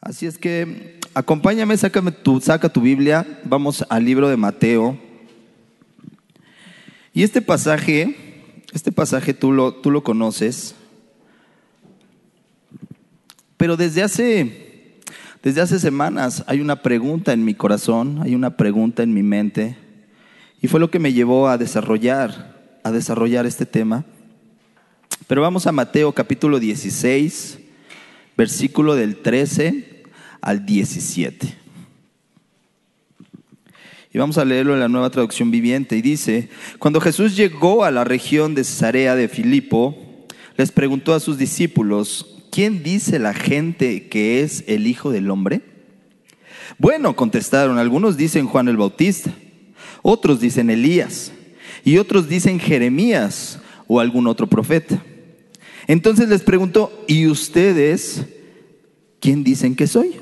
Así es que acompáñame, sácame tu, saca tu Biblia, vamos al libro de Mateo. Y este pasaje, este pasaje tú lo, tú lo conoces, pero desde hace, desde hace semanas hay una pregunta en mi corazón, hay una pregunta en mi mente, y fue lo que me llevó a desarrollar, a desarrollar este tema. Pero vamos a Mateo capítulo 16, versículo del 13 al 17. Y vamos a leerlo en la nueva traducción viviente. Y dice, cuando Jesús llegó a la región de Cesarea de Filipo, les preguntó a sus discípulos, ¿quién dice la gente que es el Hijo del Hombre? Bueno, contestaron, algunos dicen Juan el Bautista, otros dicen Elías, y otros dicen Jeremías o algún otro profeta. Entonces les preguntó, ¿y ustedes quién dicen que soy?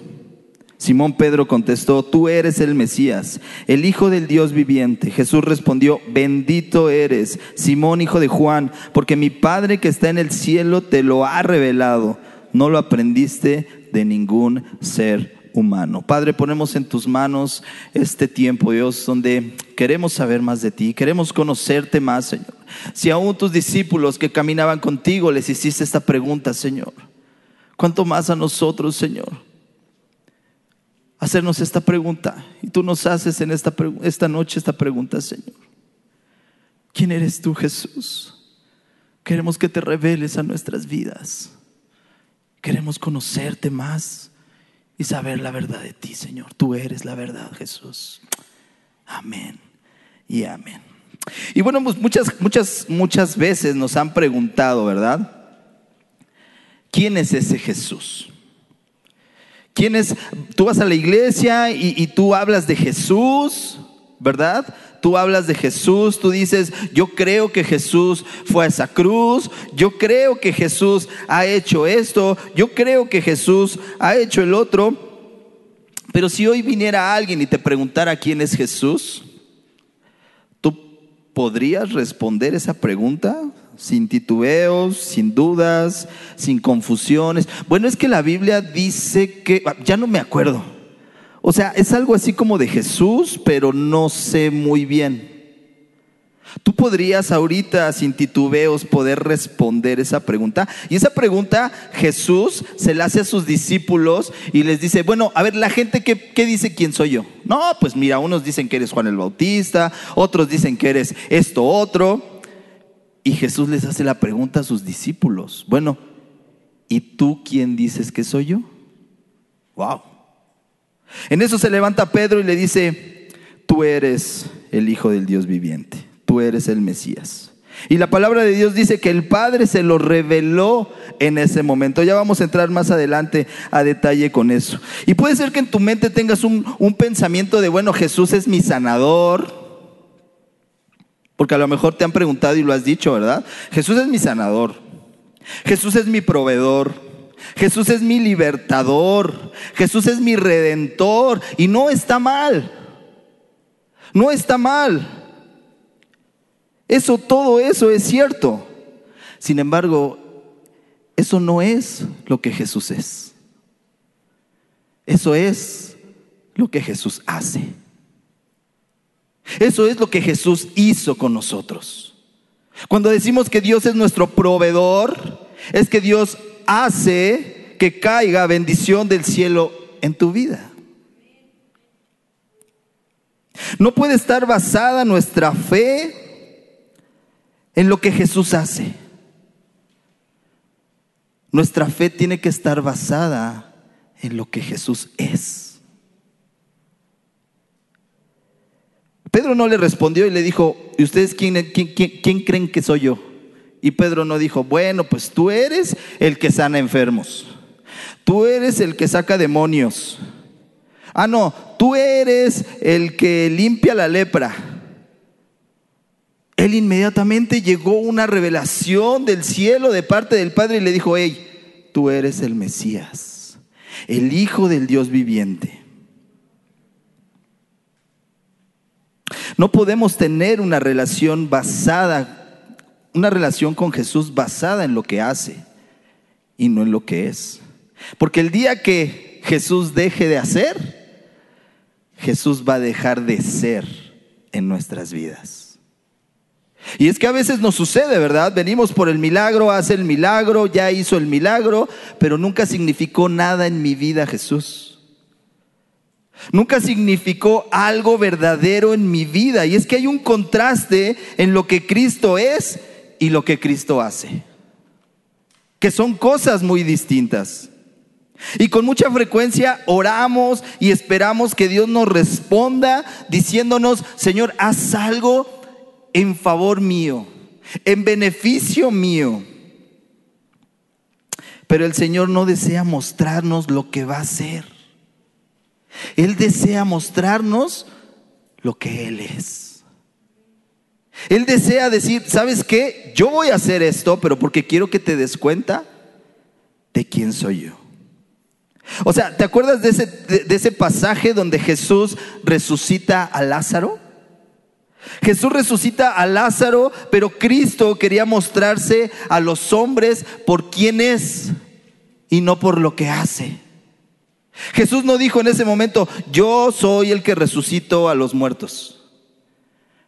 Simón Pedro contestó, tú eres el Mesías, el Hijo del Dios viviente. Jesús respondió, bendito eres, Simón, hijo de Juan, porque mi Padre que está en el cielo te lo ha revelado. No lo aprendiste de ningún ser humano. Padre, ponemos en tus manos este tiempo, Dios, donde queremos saber más de ti, queremos conocerte más, Señor. Si aún tus discípulos que caminaban contigo les hiciste esta pregunta, Señor, ¿cuánto más a nosotros, Señor? Hacernos esta pregunta. Y tú nos haces en esta, esta noche esta pregunta, Señor. ¿Quién eres tú, Jesús? Queremos que te reveles a nuestras vidas. Queremos conocerte más y saber la verdad de ti, Señor. Tú eres la verdad, Jesús. Amén y amén. Y bueno, pues muchas, muchas, muchas veces nos han preguntado, ¿verdad? ¿Quién es ese Jesús? ¿Quién es? Tú vas a la iglesia y, y tú hablas de Jesús, ¿verdad? Tú hablas de Jesús, tú dices, yo creo que Jesús fue a esa cruz, yo creo que Jesús ha hecho esto, yo creo que Jesús ha hecho el otro. Pero si hoy viniera alguien y te preguntara quién es Jesús, ¿tú podrías responder esa pregunta? Sin titubeos, sin dudas, sin confusiones. Bueno, es que la Biblia dice que, ya no me acuerdo. O sea, es algo así como de Jesús, pero no sé muy bien. Tú podrías ahorita sin titubeos poder responder esa pregunta. Y esa pregunta Jesús se la hace a sus discípulos y les dice, bueno, a ver, la gente ¿qué, qué dice quién soy yo? No, pues mira, unos dicen que eres Juan el Bautista, otros dicen que eres esto otro. Y Jesús les hace la pregunta a sus discípulos, bueno, ¿y tú quién dices que soy yo? Wow. En eso se levanta Pedro y le dice, tú eres el Hijo del Dios viviente, tú eres el Mesías. Y la palabra de Dios dice que el Padre se lo reveló en ese momento. Ya vamos a entrar más adelante a detalle con eso. Y puede ser que en tu mente tengas un, un pensamiento de, bueno, Jesús es mi sanador, porque a lo mejor te han preguntado y lo has dicho, ¿verdad? Jesús es mi sanador. Jesús es mi proveedor. Jesús es mi libertador. Jesús es mi redentor. Y no está mal. No está mal. Eso, todo eso es cierto. Sin embargo, eso no es lo que Jesús es. Eso es lo que Jesús hace. Eso es lo que Jesús hizo con nosotros. Cuando decimos que Dios es nuestro proveedor, es que Dios hace que caiga bendición del cielo en tu vida. No puede estar basada nuestra fe en lo que Jesús hace. Nuestra fe tiene que estar basada en lo que Jesús es. Pedro no le respondió y le dijo, ¿y ustedes quién, quién, creen que soy yo? Y Pedro no dijo, bueno, pues tú eres el que sana enfermos. Tú eres el que saca demonios. Ah, no, tú eres el que limpia la lepra. Él inmediatamente llegó una revelación del cielo de parte del Padre y le dijo, hey, tú eres el Mesías, el Hijo del Dios viviente. No podemos tener una relación basada, una relación con Jesús basada en lo que hace y no en lo que es. Porque el día que Jesús deje de hacer, Jesús va a dejar de ser en nuestras vidas. Y es que a veces nos sucede, ¿verdad? Venimos por el milagro, hace el milagro, ya hizo el milagro, pero nunca significó nada en mi vida Jesús. Nunca significó algo verdadero en mi vida. Y es que hay un contraste en lo que Cristo es y lo que Cristo hace. Que son cosas muy distintas. Y con mucha frecuencia oramos y esperamos que Dios nos responda diciéndonos, Señor, haz algo en favor mío, en beneficio mío. Pero el Señor no desea mostrarnos lo que va a hacer. Él desea mostrarnos lo que Él es. Él desea decir, ¿sabes qué? Yo voy a hacer esto, pero porque quiero que te des cuenta de quién soy yo. O sea, ¿te acuerdas de ese, de, ese pasaje donde Jesús resucita a Lázaro? Jesús resucita a Lázaro, pero Cristo quería mostrarse a los hombres por quién es y no por lo que hace. Jesús no dijo en ese momento, yo soy el que resucito a los muertos.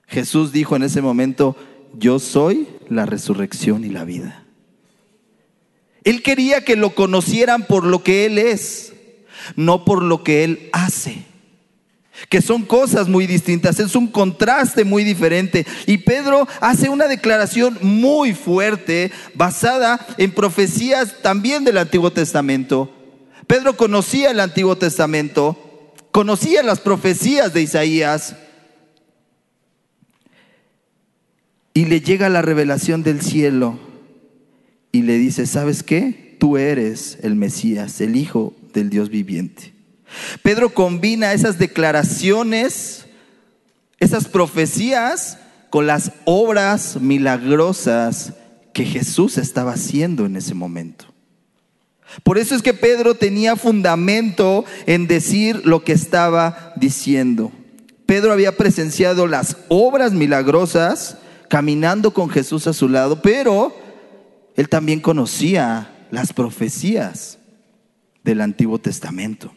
Jesús dijo en ese momento, yo soy la resurrección y la vida. Él quería que lo conocieran por lo que Él es, no por lo que Él hace. Que son cosas muy distintas, es un contraste muy diferente. Y Pedro hace una declaración muy fuerte basada en profecías también del Antiguo Testamento. Pedro conocía el Antiguo Testamento, conocía las profecías de Isaías. Y le llega la revelación del cielo y le dice, ¿sabes qué? Tú eres el Mesías, el Hijo del Dios viviente. Pedro combina esas declaraciones, esas profecías, con las obras milagrosas que Jesús estaba haciendo en ese momento. Por eso es que Pedro tenía fundamento en decir lo que estaba diciendo. Pedro había presenciado las obras milagrosas caminando con Jesús a su lado, pero él también conocía las profecías del Antiguo Testamento.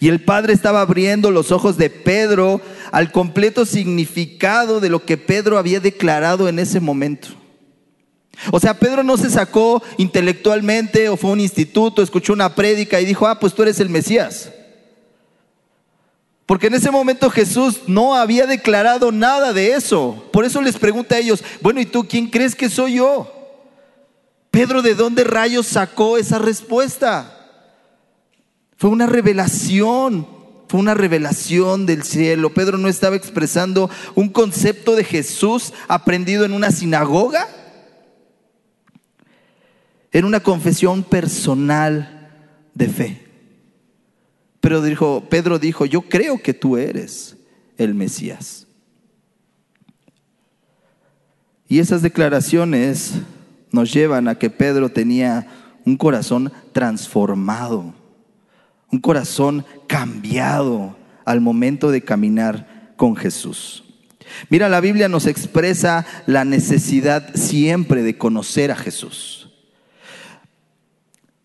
Y el Padre estaba abriendo los ojos de Pedro al completo significado de lo que Pedro había declarado en ese momento. O sea, Pedro no se sacó intelectualmente o fue a un instituto, escuchó una prédica y dijo, ah, pues tú eres el Mesías. Porque en ese momento Jesús no había declarado nada de eso. Por eso les pregunta a ellos, bueno, ¿y tú quién crees que soy yo? Pedro, ¿de dónde rayos sacó esa respuesta? Fue una revelación, fue una revelación del cielo. Pedro no estaba expresando un concepto de Jesús aprendido en una sinagoga. Era una confesión personal de fe. Pero dijo, Pedro dijo, yo creo que tú eres el Mesías. Y esas declaraciones nos llevan a que Pedro tenía un corazón transformado, un corazón cambiado al momento de caminar con Jesús. Mira, la Biblia nos expresa la necesidad siempre de conocer a Jesús.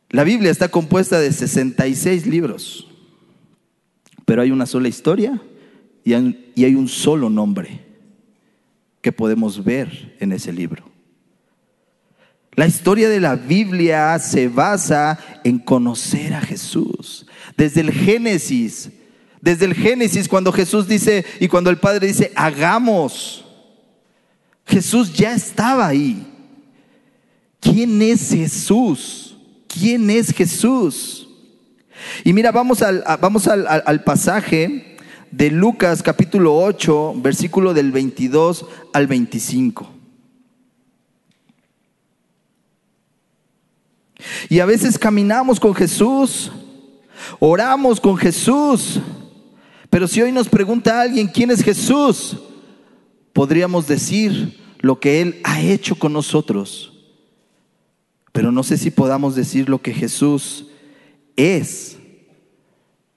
La Biblia está compuesta de 66 libros, pero hay una sola historia y hay un solo nombre que podemos ver en ese libro. La historia de la Biblia se basa en conocer a Jesús. Desde el Génesis, desde el Génesis cuando Jesús dice y cuando el Padre dice, hagamos, Jesús ya estaba ahí. ¿Quién es Jesús? ¿Quién es Jesús? Y mira, vamos al, vamos al, al pasaje de Lucas capítulo 8, versículo del 22 al 25. Y a veces caminamos con Jesús, oramos con Jesús, pero si hoy nos pregunta alguien quién es Jesús, podríamos decir lo que Él ha hecho con nosotros. Pero no sé si podamos decir lo que Jesús es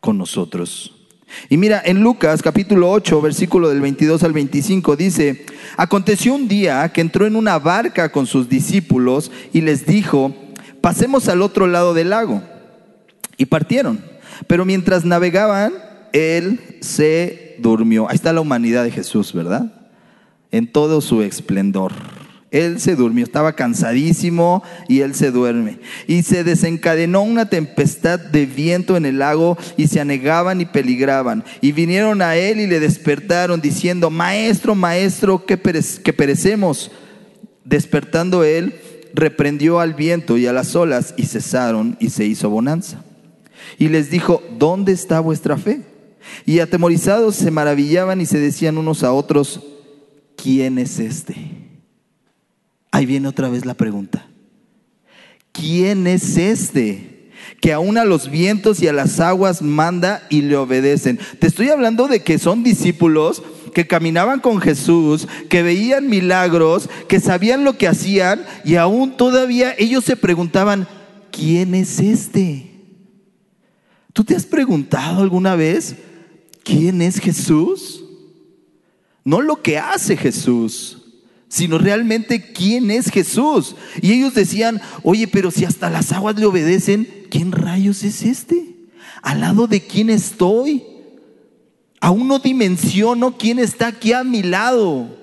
con nosotros. Y mira, en Lucas capítulo 8, versículo del 22 al 25 dice, aconteció un día que entró en una barca con sus discípulos y les dijo, pasemos al otro lado del lago. Y partieron. Pero mientras navegaban, él se durmió. Ahí está la humanidad de Jesús, ¿verdad? En todo su esplendor. Él se durmió, estaba cansadísimo y él se duerme. Y se desencadenó una tempestad de viento en el lago y se anegaban y peligraban. Y vinieron a él y le despertaron diciendo, Maestro, maestro, que, que perecemos. Despertando él, reprendió al viento y a las olas y cesaron y se hizo bonanza. Y les dijo, ¿dónde está vuestra fe? Y atemorizados se maravillaban y se decían unos a otros, ¿quién es este? Ahí viene otra vez la pregunta. ¿Quién es este que aún a los vientos y a las aguas manda y le obedecen? Te estoy hablando de que son discípulos que caminaban con Jesús, que veían milagros, que sabían lo que hacían y aún todavía ellos se preguntaban, ¿quién es este? ¿Tú te has preguntado alguna vez quién es Jesús? No lo que hace Jesús sino realmente quién es Jesús. Y ellos decían, oye, pero si hasta las aguas le obedecen, ¿quién rayos es este? ¿Al lado de quién estoy? Aún no dimensiono quién está aquí a mi lado.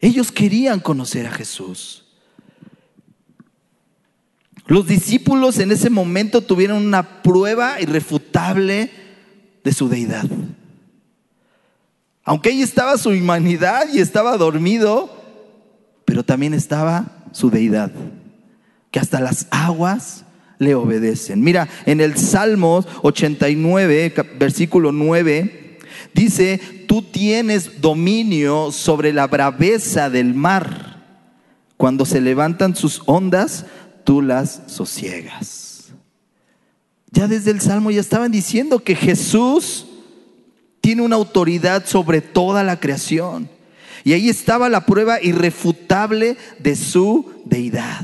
Ellos querían conocer a Jesús. Los discípulos en ese momento tuvieron una prueba irrefutable de su deidad. Aunque ahí estaba su humanidad y estaba dormido, pero también estaba su deidad, que hasta las aguas le obedecen. Mira, en el Salmo 89, versículo 9, dice, tú tienes dominio sobre la braveza del mar. Cuando se levantan sus ondas, tú las sosiegas. Ya desde el Salmo ya estaban diciendo que Jesús tiene una autoridad sobre toda la creación. Y ahí estaba la prueba irrefutable de su deidad.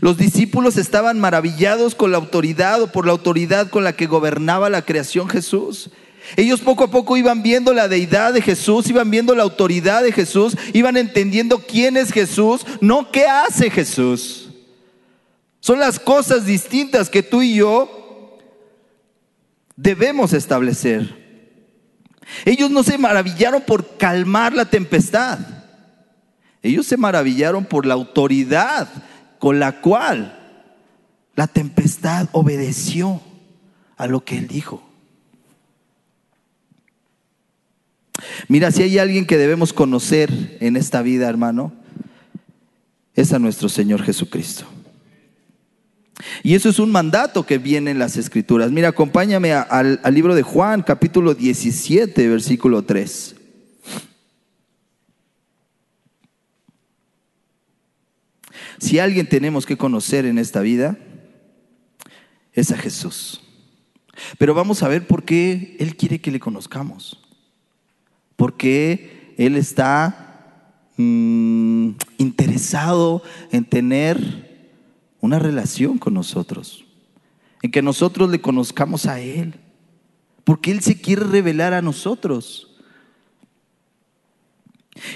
Los discípulos estaban maravillados con la autoridad o por la autoridad con la que gobernaba la creación Jesús. Ellos poco a poco iban viendo la deidad de Jesús, iban viendo la autoridad de Jesús, iban entendiendo quién es Jesús, no qué hace Jesús. Son las cosas distintas que tú y yo debemos establecer. Ellos no se maravillaron por calmar la tempestad. Ellos se maravillaron por la autoridad con la cual la tempestad obedeció a lo que él dijo. Mira, si hay alguien que debemos conocer en esta vida, hermano, es a nuestro Señor Jesucristo. Y eso es un mandato que viene en las escrituras. Mira, acompáñame al, al libro de Juan, capítulo 17, versículo 3. Si alguien tenemos que conocer en esta vida, es a Jesús. Pero vamos a ver por qué Él quiere que le conozcamos. Porque Él está mm, interesado en tener una relación con nosotros, en que nosotros le conozcamos a Él, porque Él se quiere revelar a nosotros.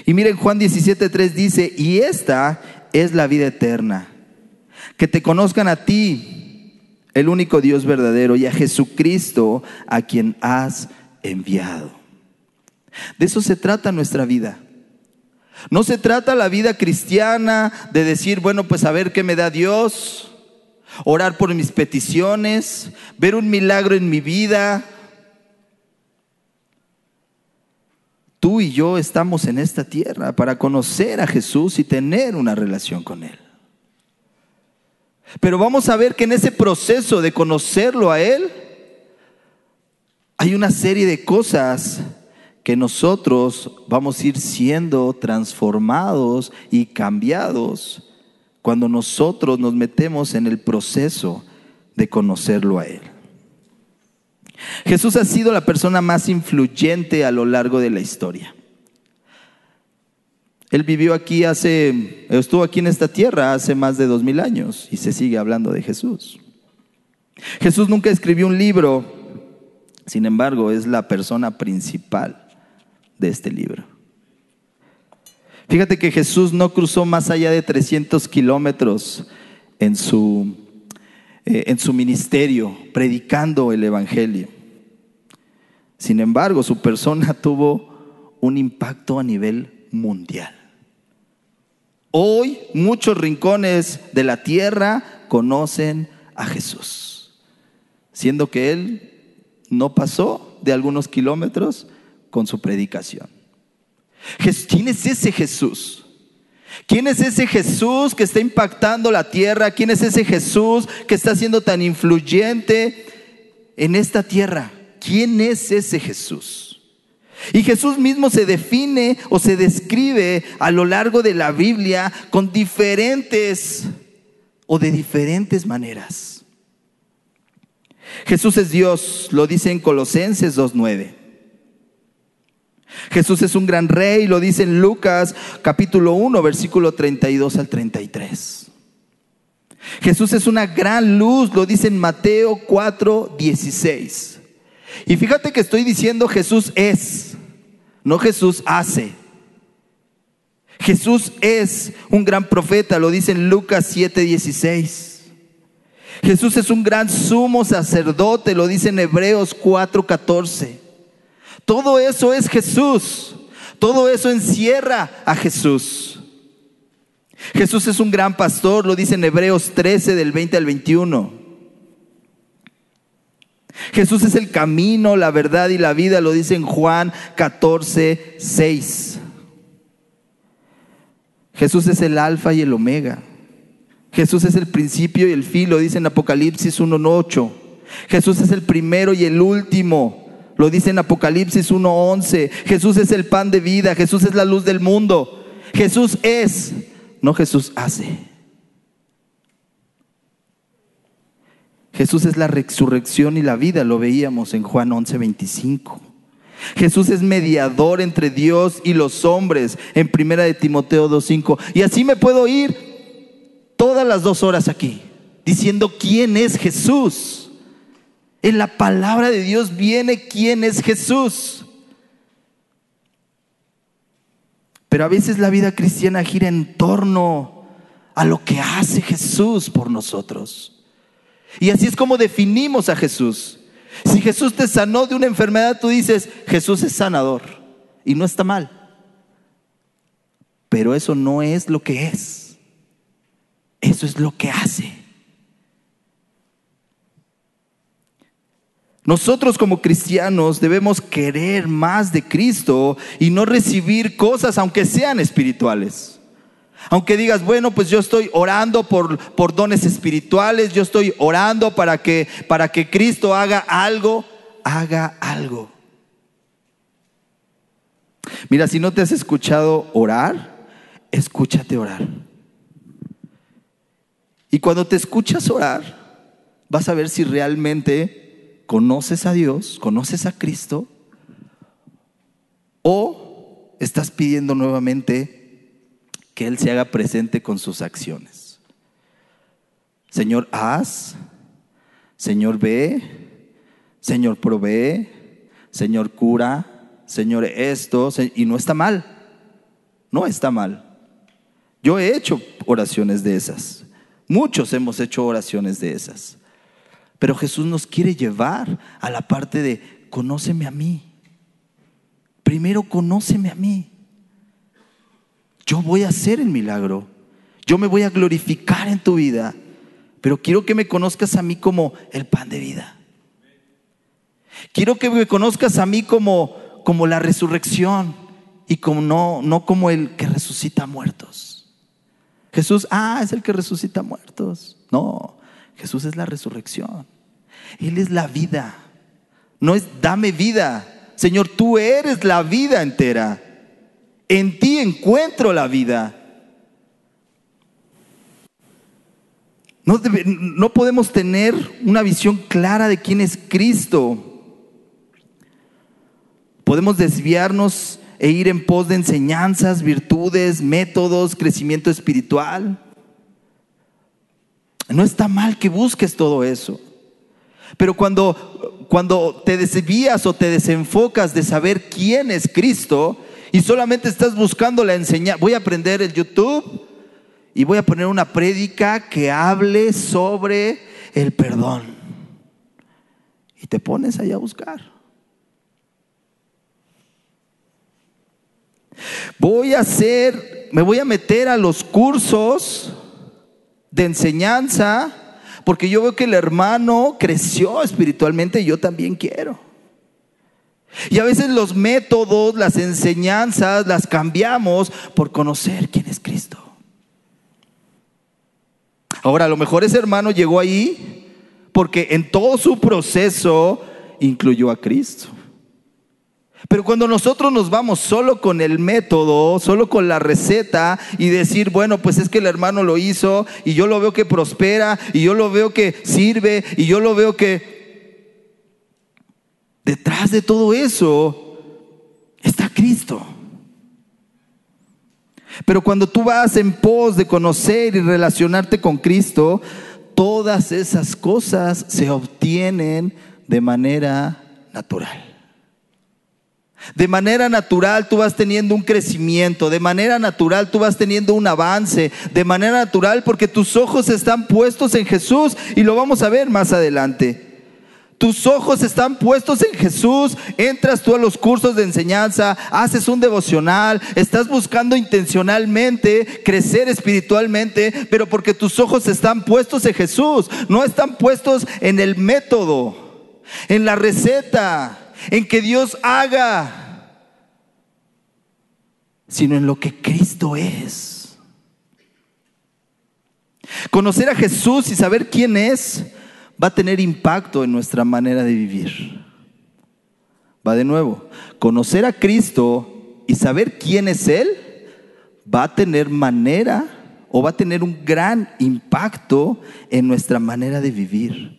Y miren, Juan 17.3 dice, y esta es la vida eterna, que te conozcan a ti, el único Dios verdadero, y a Jesucristo, a quien has enviado. De eso se trata nuestra vida. No se trata la vida cristiana de decir, bueno, pues a ver qué me da Dios, orar por mis peticiones, ver un milagro en mi vida. Tú y yo estamos en esta tierra para conocer a Jesús y tener una relación con Él. Pero vamos a ver que en ese proceso de conocerlo a Él, hay una serie de cosas que nosotros vamos a ir siendo transformados y cambiados cuando nosotros nos metemos en el proceso de conocerlo a Él. Jesús ha sido la persona más influyente a lo largo de la historia. Él vivió aquí hace, estuvo aquí en esta tierra hace más de dos mil años y se sigue hablando de Jesús. Jesús nunca escribió un libro, sin embargo, es la persona principal de este libro. Fíjate que Jesús no cruzó más allá de 300 kilómetros en su, eh, en su ministerio, predicando el Evangelio. Sin embargo, su persona tuvo un impacto a nivel mundial. Hoy muchos rincones de la tierra conocen a Jesús, siendo que Él no pasó de algunos kilómetros con su predicación. ¿Quién es ese Jesús? ¿Quién es ese Jesús que está impactando la tierra? ¿Quién es ese Jesús que está siendo tan influyente en esta tierra? ¿Quién es ese Jesús? Y Jesús mismo se define o se describe a lo largo de la Biblia con diferentes o de diferentes maneras. Jesús es Dios, lo dice en Colosenses 2.9. Jesús es un gran rey, lo dice en Lucas capítulo 1, versículo 32 al 33. Jesús es una gran luz, lo dice en Mateo 4, 16. Y fíjate que estoy diciendo Jesús es, no Jesús hace. Jesús es un gran profeta, lo dice en Lucas 7, 16. Jesús es un gran sumo sacerdote, lo dice en Hebreos 4, 14. Todo eso es Jesús. Todo eso encierra a Jesús. Jesús es un gran pastor, lo dice en Hebreos 13 del 20 al 21. Jesús es el camino, la verdad y la vida, lo dice en Juan 14, 6. Jesús es el alfa y el omega. Jesús es el principio y el fin, lo dice en Apocalipsis 1.8. Jesús es el primero y el último. Lo dice en Apocalipsis 1:11. Jesús es el pan de vida, Jesús es la luz del mundo. Jesús es, no Jesús hace. Jesús es la resurrección y la vida, lo veíamos en Juan 11:25. Jesús es mediador entre Dios y los hombres en Primera de Timoteo 2:5. Y así me puedo ir todas las dos horas aquí diciendo quién es Jesús. En la palabra de Dios viene quién es Jesús. Pero a veces la vida cristiana gira en torno a lo que hace Jesús por nosotros. Y así es como definimos a Jesús. Si Jesús te sanó de una enfermedad, tú dices, Jesús es sanador. Y no está mal. Pero eso no es lo que es. Eso es lo que hace. Nosotros como cristianos debemos querer más de Cristo y no recibir cosas aunque sean espirituales. Aunque digas, bueno, pues yo estoy orando por, por dones espirituales, yo estoy orando para que, para que Cristo haga algo, haga algo. Mira, si no te has escuchado orar, escúchate orar. Y cuando te escuchas orar, vas a ver si realmente conoces a Dios, conoces a Cristo, o estás pidiendo nuevamente que Él se haga presente con sus acciones. Señor, haz, Señor, ve, Señor, provee, Señor, cura, Señor, esto, y no está mal, no está mal. Yo he hecho oraciones de esas, muchos hemos hecho oraciones de esas. Pero Jesús nos quiere llevar a la parte de, conóceme a mí. Primero conóceme a mí. Yo voy a hacer el milagro. Yo me voy a glorificar en tu vida. Pero quiero que me conozcas a mí como el pan de vida. Quiero que me conozcas a mí como, como la resurrección y como no, no como el que resucita muertos. Jesús, ah, es el que resucita muertos. No, Jesús es la resurrección. Él es la vida. No es dame vida. Señor, tú eres la vida entera. En ti encuentro la vida. No, no, podemos tener una visión clara de quién es Cristo. Podemos desviarnos e ir en pos de enseñanzas, virtudes, métodos, crecimiento espiritual. No está mal que busques todo eso. Pero cuando, cuando te desvías o te desenfocas de saber quién es Cristo y solamente estás buscando la enseñanza, voy a aprender el YouTube y voy a poner una prédica que hable sobre el perdón. Y te pones ahí a buscar. Voy a hacer, me voy a meter a los cursos de enseñanza porque yo veo que el hermano creció espiritualmente y yo también quiero. Y a veces los métodos, las enseñanzas las cambiamos por conocer quién es Cristo. Ahora, a lo mejor ese hermano llegó ahí porque en todo su proceso incluyó a Cristo. Pero cuando nosotros nos vamos solo con el método, solo con la receta y decir, bueno, pues es que el hermano lo hizo y yo lo veo que prospera y yo lo veo que sirve y yo lo veo que detrás de todo eso está Cristo. Pero cuando tú vas en pos de conocer y relacionarte con Cristo, todas esas cosas se obtienen de manera natural. De manera natural tú vas teniendo un crecimiento, de manera natural tú vas teniendo un avance, de manera natural porque tus ojos están puestos en Jesús y lo vamos a ver más adelante. Tus ojos están puestos en Jesús, entras tú a los cursos de enseñanza, haces un devocional, estás buscando intencionalmente crecer espiritualmente, pero porque tus ojos están puestos en Jesús, no están puestos en el método, en la receta, en que Dios haga, sino en lo que Cristo es. Conocer a Jesús y saber quién es va a tener impacto en nuestra manera de vivir. Va de nuevo, conocer a Cristo y saber quién es Él va a tener manera o va a tener un gran impacto en nuestra manera de vivir,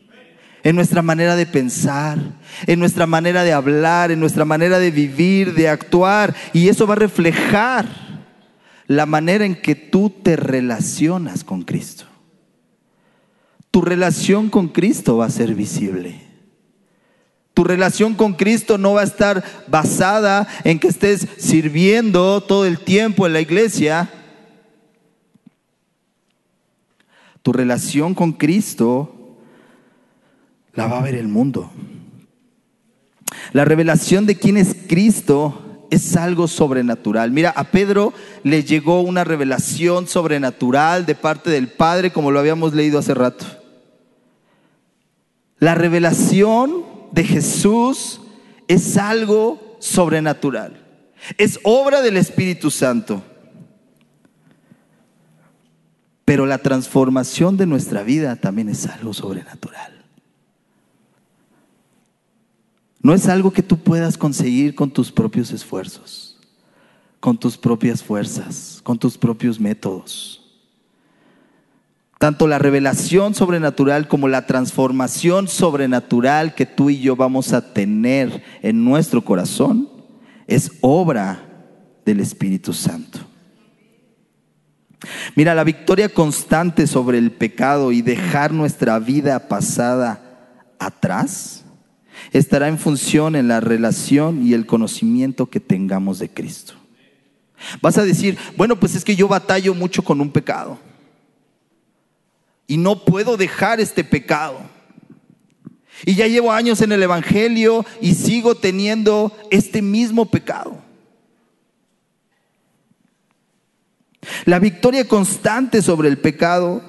en nuestra manera de pensar, en nuestra manera de hablar, en nuestra manera de vivir, de actuar. Y eso va a reflejar la manera en que tú te relacionas con Cristo tu relación con Cristo va a ser visible. Tu relación con Cristo no va a estar basada en que estés sirviendo todo el tiempo en la iglesia. Tu relación con Cristo la va a ver el mundo. La revelación de quién es Cristo es algo sobrenatural. Mira, a Pedro le llegó una revelación sobrenatural de parte del Padre, como lo habíamos leído hace rato. La revelación de Jesús es algo sobrenatural. Es obra del Espíritu Santo. Pero la transformación de nuestra vida también es algo sobrenatural. No es algo que tú puedas conseguir con tus propios esfuerzos, con tus propias fuerzas, con tus propios métodos. Tanto la revelación sobrenatural como la transformación sobrenatural que tú y yo vamos a tener en nuestro corazón es obra del Espíritu Santo. Mira, la victoria constante sobre el pecado y dejar nuestra vida pasada atrás estará en función en la relación y el conocimiento que tengamos de Cristo. Vas a decir, bueno, pues es que yo batallo mucho con un pecado y no puedo dejar este pecado. Y ya llevo años en el Evangelio y sigo teniendo este mismo pecado. La victoria constante sobre el pecado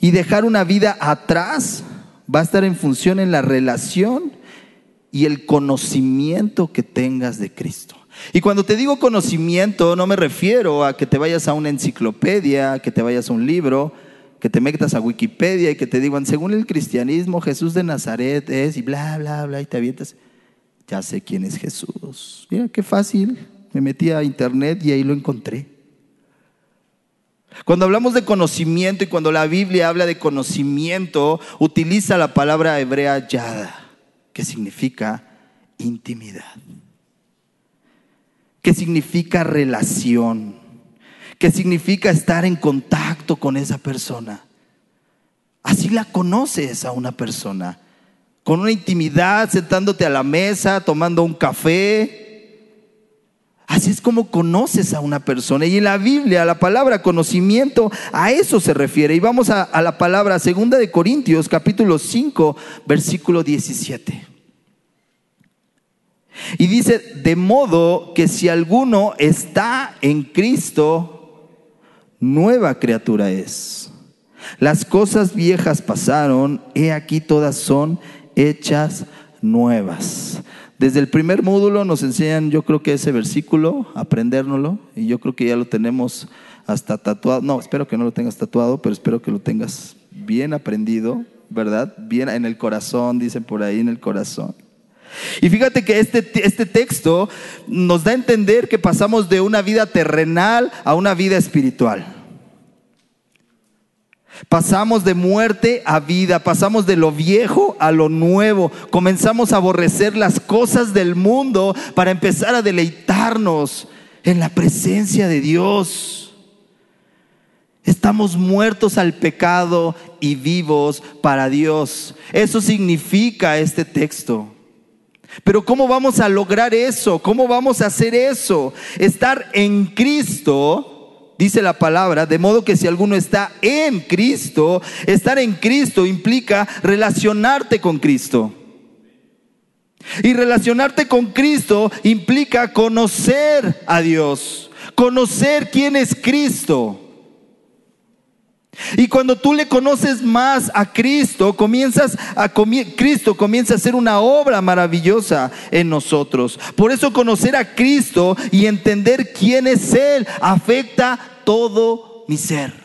y dejar una vida atrás va a estar en función en la relación y el conocimiento que tengas de Cristo. Y cuando te digo conocimiento, no me refiero a que te vayas a una enciclopedia, que te vayas a un libro, que te metas a Wikipedia y que te digan, según el cristianismo, Jesús de Nazaret es y bla, bla, bla, y te avientas. Ya sé quién es Jesús. Mira, qué fácil. Me metí a internet y ahí lo encontré. Cuando hablamos de conocimiento y cuando la Biblia habla de conocimiento, utiliza la palabra hebrea yada, que significa intimidad, que significa relación que significa estar en contacto con esa persona. Así la conoces a una persona, con una intimidad, sentándote a la mesa, tomando un café, Así es como conoces a una persona. Y en la Biblia, la palabra conocimiento, a eso se refiere. Y vamos a, la palabra segunda de Corintios, capítulo 5, versículo 17. Y dice, de modo que si alguno está en Cristo, nueva criatura es. Las cosas viejas pasaron, he aquí todas son hechas nuevas. Desde el primer módulo nos enseñan, yo creo que ese versículo, aprendérnoslo, y yo creo que ya lo tenemos hasta tatuado. No, espero que no lo tengas tatuado, pero espero que lo tengas bien aprendido, ¿verdad? Bien en el corazón, dicen por ahí en el corazón. Y fíjate que este, este texto nos da a entender que pasamos de una vida terrenal a una vida espiritual. Pasamos de muerte a vida, pasamos de lo viejo a lo nuevo, comenzamos a aborrecer las cosas del mundo para empezar a deleitarnos en la presencia de Dios. Estamos muertos al pecado y vivos para Dios. Eso significa este texto. Pero ¿cómo vamos a lograr eso? ¿Cómo vamos a hacer eso? Estar en Cristo dice la palabra, de modo que si alguno está en Cristo, estar en Cristo implica relacionarte con Cristo. Y relacionarte con Cristo implica conocer a Dios, conocer quién es Cristo. Y cuando tú le conoces más a Cristo, comienzas a Cristo comienza a hacer una obra maravillosa en nosotros. Por eso conocer a Cristo y entender quién es él afecta todo mi ser.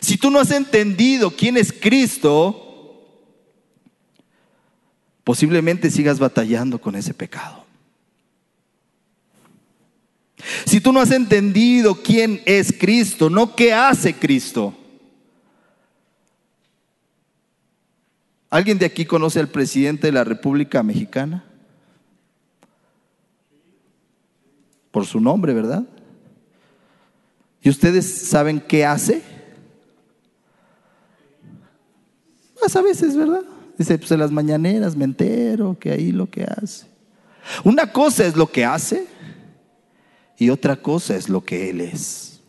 Si tú no has entendido quién es Cristo, posiblemente sigas batallando con ese pecado. Si tú no has entendido quién es Cristo, no qué hace Cristo. ¿Alguien de aquí conoce al presidente de la República Mexicana? Por su nombre, ¿verdad? ¿Y ustedes saben qué hace? Más a veces, ¿verdad? Dice, pues en las mañaneras me entero que ahí lo que hace. Una cosa es lo que hace y otra cosa es lo que Él es.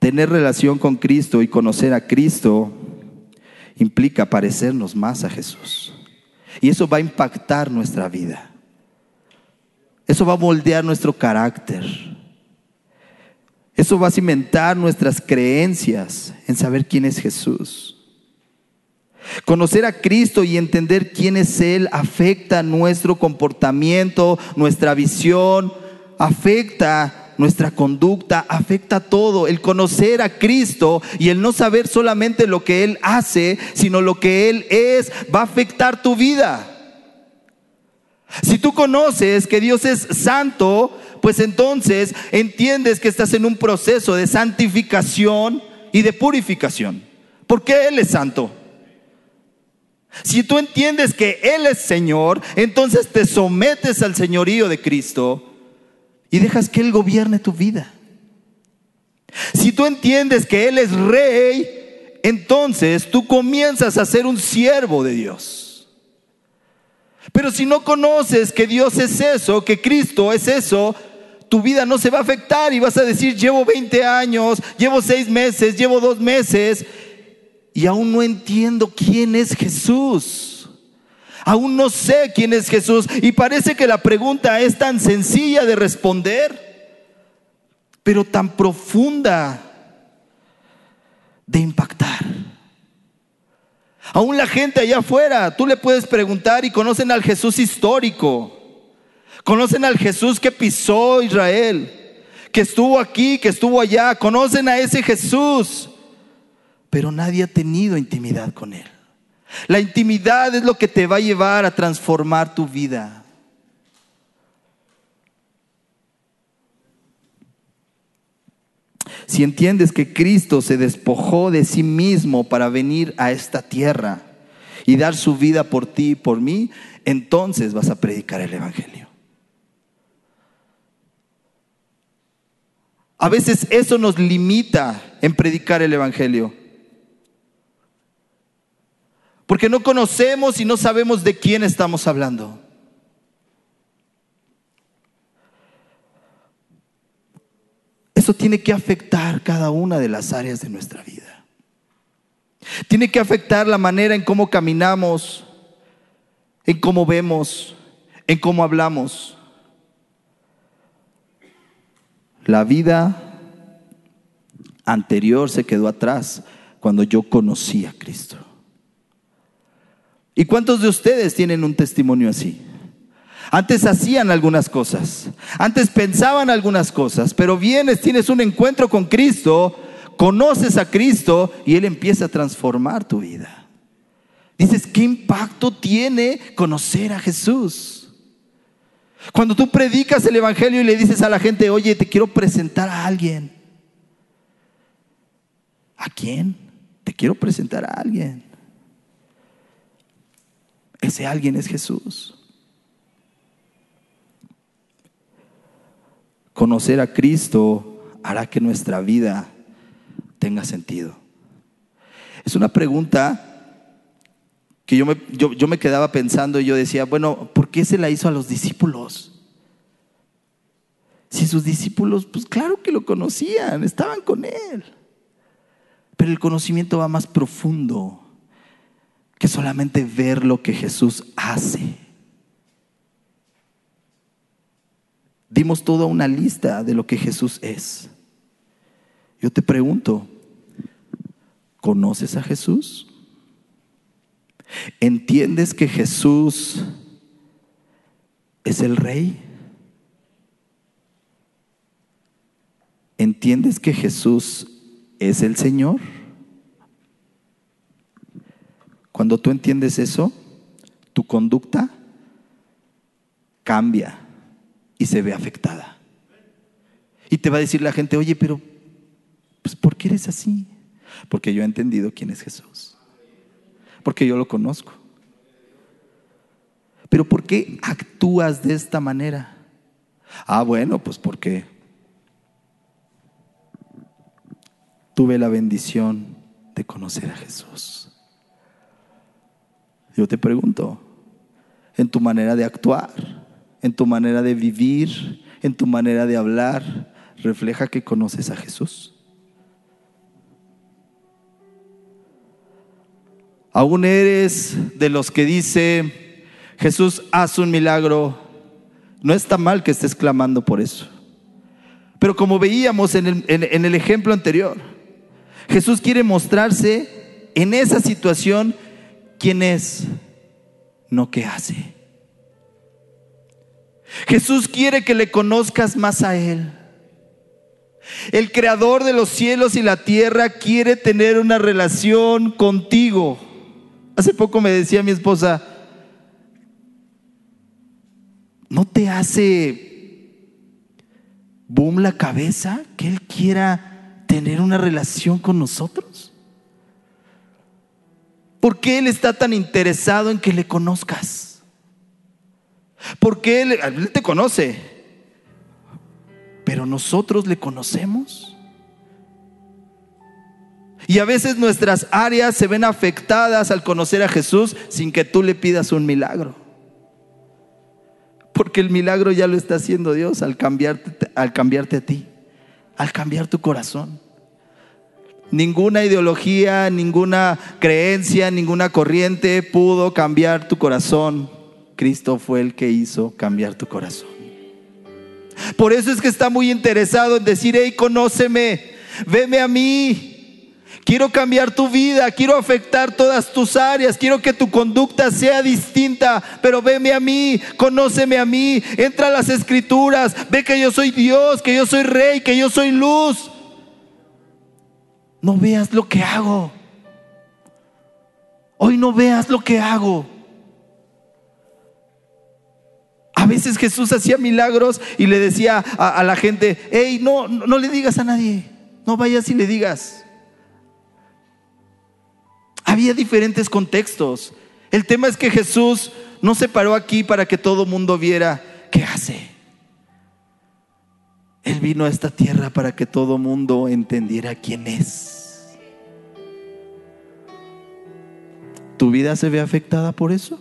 Tener relación con Cristo y conocer a Cristo implica parecernos más a Jesús. Y eso va a impactar nuestra vida. Eso va a moldear nuestro carácter. Eso va a cimentar nuestras creencias en saber quién es Jesús. Conocer a Cristo y entender quién es Él afecta nuestro comportamiento, nuestra visión, afecta nuestra conducta, afecta todo. El conocer a Cristo y el no saber solamente lo que Él hace, sino lo que Él es, va a afectar tu vida. Si tú conoces que Dios es santo, pues entonces entiendes que estás en un proceso de santificación y de purificación. Porque Él es santo. Si tú entiendes que Él es Señor, entonces te sometes al señorío de Cristo y dejas que Él gobierne tu vida. Si tú entiendes que Él es rey, entonces tú comienzas a ser un siervo de Dios. Pero si no conoces que Dios es eso, que Cristo es eso, tu vida no se va a afectar y vas a decir, llevo 20 años, llevo 6 meses, llevo 2 meses y aún no entiendo quién es Jesús. Aún no sé quién es Jesús. Y parece que la pregunta es tan sencilla de responder, pero tan profunda de impactar. Aún la gente allá afuera, tú le puedes preguntar y conocen al Jesús histórico. Conocen al Jesús que pisó Israel, que estuvo aquí, que estuvo allá. Conocen a ese Jesús pero nadie ha tenido intimidad con Él. La intimidad es lo que te va a llevar a transformar tu vida. Si entiendes que Cristo se despojó de sí mismo para venir a esta tierra y dar su vida por ti y por mí, entonces vas a predicar el Evangelio. A veces eso nos limita en predicar el Evangelio. Porque no conocemos y no sabemos de quién estamos hablando. Eso tiene que afectar cada una de las áreas de nuestra vida. Tiene que afectar la manera en cómo caminamos, en cómo vemos, en cómo hablamos. La vida anterior se quedó atrás cuando yo conocí a Cristo. ¿Y cuántos de ustedes tienen un testimonio así? Antes hacían algunas cosas, antes pensaban algunas cosas, pero vienes, tienes un encuentro con Cristo, conoces a Cristo y Él empieza a transformar tu vida. Dices, ¿qué impacto tiene conocer a Jesús? Cuando tú predicas el Evangelio y le dices a la gente, oye, te quiero presentar a alguien. ¿A quién? Te quiero presentar a alguien. Ese alguien es Jesús. Conocer a Cristo hará que nuestra vida tenga sentido. Es una pregunta que yo me, yo, me quedaba pensando y yo decía, bueno, ¿por qué se la hizo a los discípulos? Si sus discípulos, pues claro que lo conocían, estaban con él. Pero el conocimiento va más profundo que solamente ver lo que Jesús hace. Dimos toda una lista de lo que Jesús es. Yo te pregunto, ¿conoces a Jesús? ¿Entiendes que Jesús es el rey? ¿Entiendes que Jesús es el Señor? Cuando tú entiendes eso, tu conducta cambia y se ve afectada. Y te va a decir la gente, oye, pero pues, ¿por qué eres así? Porque yo he entendido quién es Jesús. Porque yo lo conozco. Pero ¿por qué actúas de esta manera? Ah, bueno, pues porque tuve la bendición de conocer a Jesús. Yo te pregunto, en tu manera de actuar, en tu manera de vivir, en tu manera de hablar, refleja que conoces a Jesús. Aún eres de los que dice, Jesús, haz un milagro. No está mal que estés clamando por eso. Pero como veíamos en el, en el ejemplo anterior, Jesús quiere mostrarse en esa situación quién es, no qué hace. Jesús quiere que le conozcas más a Él. El creador de los cielos y la tierra quiere tener una relación contigo. Hace poco me decía mi esposa, ¿no te hace boom la cabeza que Él quiera tener una relación con nosotros? ¿Por qué Él está tan interesado en que le conozcas? Porque él, te conoce, pero nosotros le conocemos. Y a veces nuestras áreas se ven afectadas al conocer a Jesús sin que tú le pidas un milagro. Porque el milagro ya lo está haciendo Dios al al cambiarte a ti, al cambiar tu corazón. Ninguna ideología, ninguna creencia, ninguna corriente pudo cambiar tu corazón. Cristo fue el que hizo cambiar tu corazón. Por eso es que está muy interesado en decir, hey, conóceme, veme a mí. Quiero cambiar tu vida, quiero afectar todas tus áreas, quiero que tu conducta sea distinta, pero veme a mí, conóceme a mí, entra a las escrituras, ve que yo soy Dios, que yo soy rey, que yo soy luz. No veas lo que hago. Hoy no veas lo que hago. A veces Jesús hacía milagros y le decía a, la gente, hey, no, no le digas a nadie, no vayas y le digas. Había diferentes contextos. El tema es que Jesús no se paró aquí para que todo mundo viera qué hace. Él vino a esta tierra para que todo mundo entendiera quién es. ¿Tu vida se ve afectada por eso?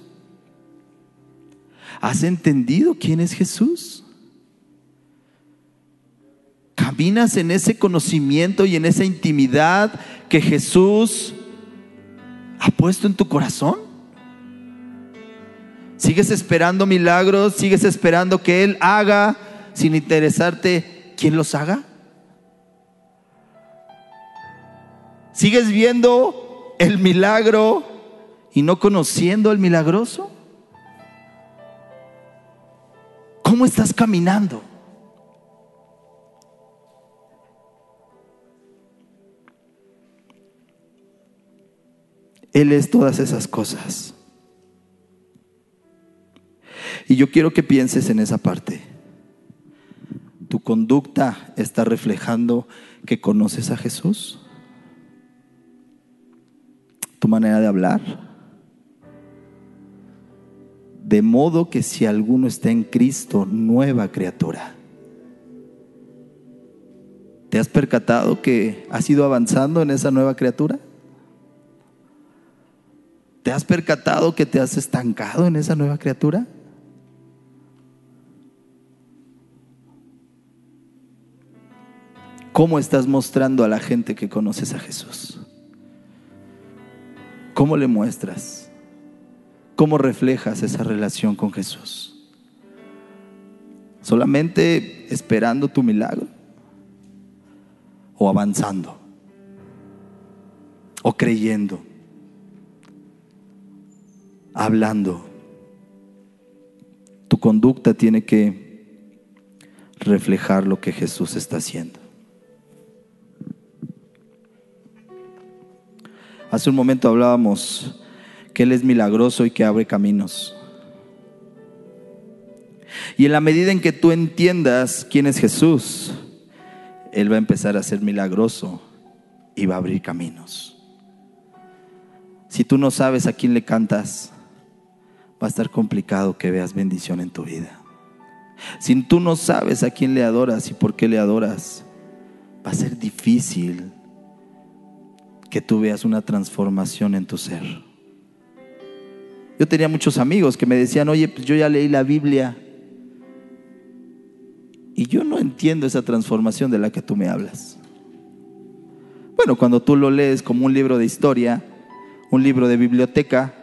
¿Has entendido quién es Jesús? ¿Caminas en ese conocimiento y en esa intimidad que Jesús ha puesto en tu corazón? ¿Sigues esperando milagros? ¿Sigues esperando que Él haga sin interesarte quién los haga? ¿Sigues viendo el milagro y no conociendo el milagroso? ¿Cómo estás caminando? Él es todas esas cosas. Y yo quiero que pienses en esa parte. ¿Tu conducta está reflejando que conoces a Jesús? ¿Tu manera de hablar? De modo que si alguno está en Cristo, nueva criatura. ¿Te has percatado que has ido avanzando en esa nueva criatura? ¿Te has percatado que te has estancado en esa nueva criatura? ¿Cómo estás mostrando a la gente que conoces a Jesús? ¿Cómo le muestras? ¿Cómo reflejas esa relación con Jesús? ¿Solamente esperando tu milagro? ¿O avanzando? ¿O creyendo? hablando. Tu conducta tiene que reflejar lo que Jesús está haciendo. Hace un momento hablábamos que Él es milagroso y que abre caminos. Y en la medida en que tú entiendas quién es Jesús, Él va a empezar a ser milagroso y va a abrir caminos. Si tú no sabes a quién le cantas, va a estar complicado que veas bendición en tu vida. Si tú no sabes a quién le adoras y por qué le adoras, va a ser difícil que tú veas una transformación en tu ser. Yo tenía muchos amigos que me decían, oye, pues yo ya leí la Biblia y yo no entiendo esa transformación de la que tú me hablas. Bueno, cuando tú lo lees como un libro de historia, un libro de biblioteca,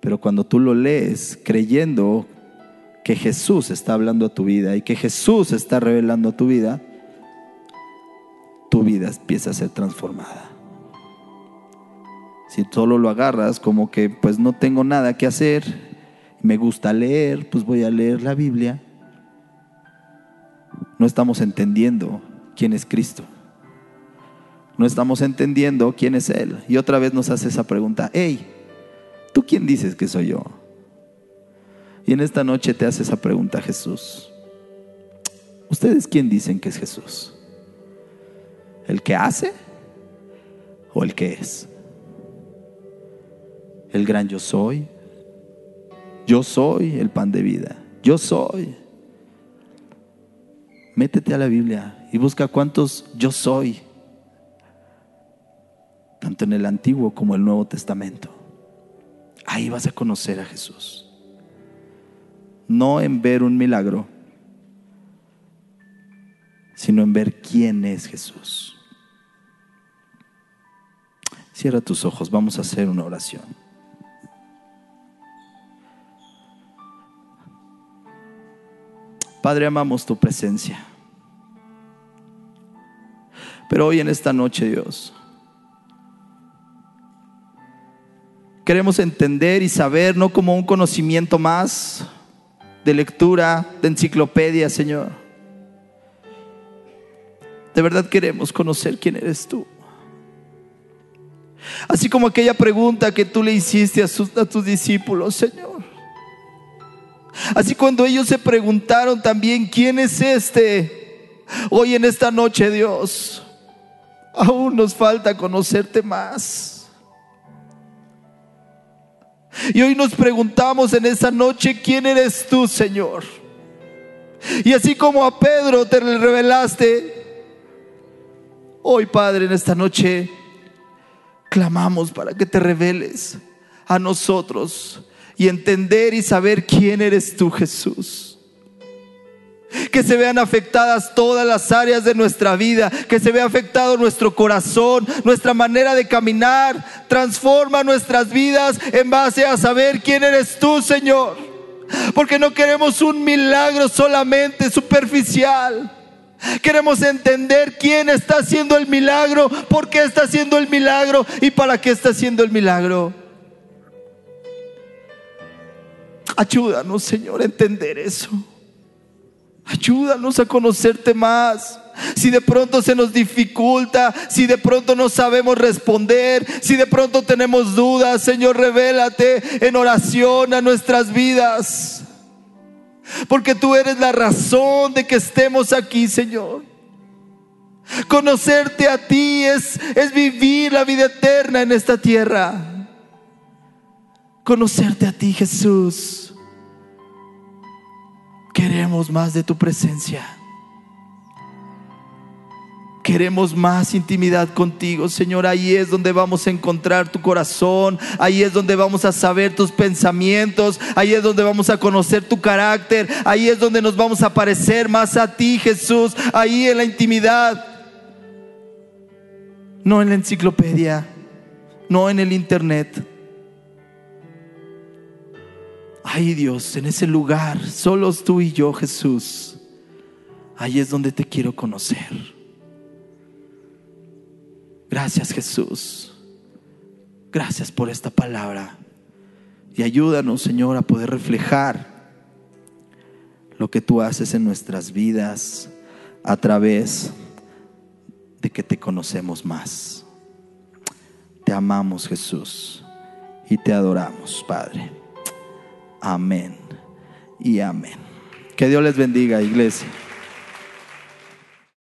pero cuando tú lo lees creyendo que Jesús está hablando a tu vida y que Jesús está revelando a tu vida, tu vida empieza a ser transformada. Si solo lo agarras como que pues no tengo nada que hacer, me gusta leer, pues voy a leer la Biblia, no estamos entendiendo quién es Cristo. No estamos entendiendo quién es Él. Y otra vez nos hace esa pregunta, hey, ¿tú quién dices que soy yo? Y en esta noche te hace esa pregunta Jesús. ¿Ustedes quién dicen que es Jesús? ¿El que hace o el que es? El gran yo soy. Yo soy el pan de vida. Yo soy. Métete a la Biblia y busca cuántos yo soy, tanto en el Antiguo como el Nuevo Testamento. Ahí vas a conocer a Jesús. No en ver un milagro, sino en ver quién es Jesús. Cierra tus ojos, vamos a hacer una oración. Padre, amamos tu presencia. Pero hoy en esta noche, Dios, queremos entender y saber, no como un conocimiento más de lectura, de enciclopedia, Señor. De verdad queremos conocer quién eres tú. Así como aquella pregunta que tú le hiciste a, tus discípulos, Señor. Así cuando ellos se preguntaron también, ¿quién es este? Hoy en esta noche, Dios, aún nos falta conocerte más. Y hoy nos preguntamos en esta noche, ¿quién eres tú, Señor? Y así como a Pedro te revelaste, hoy Padre, en esta noche clamamos para que te reveles a nosotros y entender y saber quién eres tú, Jesús que se vean afectadas todas las áreas de nuestra vida, que se vea afectado nuestro corazón, nuestra manera de caminar. Transforma nuestras vidas en base a saber quién eres tú, Señor. Porque no queremos un milagro solamente superficial. Queremos entender quién está haciendo el milagro, por qué está haciendo el milagro y para qué está haciendo el milagro. Ayúdanos, Señor, a entender eso. Ayúdanos a conocerte más. Si de pronto se nos dificulta, si de pronto no sabemos responder, si de pronto tenemos dudas, Señor, revélate en oración a nuestras vidas. Porque tú eres la razón de que estemos aquí, Señor. Conocerte a ti es, es vivir la vida eterna en esta tierra. Conocerte a ti, Jesús Queremos más de tu presencia. Queremos más intimidad contigo, Señor. Ahí es donde vamos a encontrar tu corazón. Ahí es donde vamos a saber tus pensamientos. Ahí es donde vamos a conocer tu carácter. Ahí es donde nos vamos a parecer más a ti, Jesús. Ahí en la intimidad. No en la enciclopedia. No en el internet. Ay Dios, en ese lugar, solos tú y yo, Jesús, ahí es donde te quiero conocer. Gracias Jesús. Gracias por esta palabra. Y ayúdanos, Señor, a poder reflejar lo que tú haces en nuestras vidas a través de que te conocemos más. Te amamos, Jesús, y te adoramos, Padre. Amén y amén. Que Dios les bendiga, iglesia.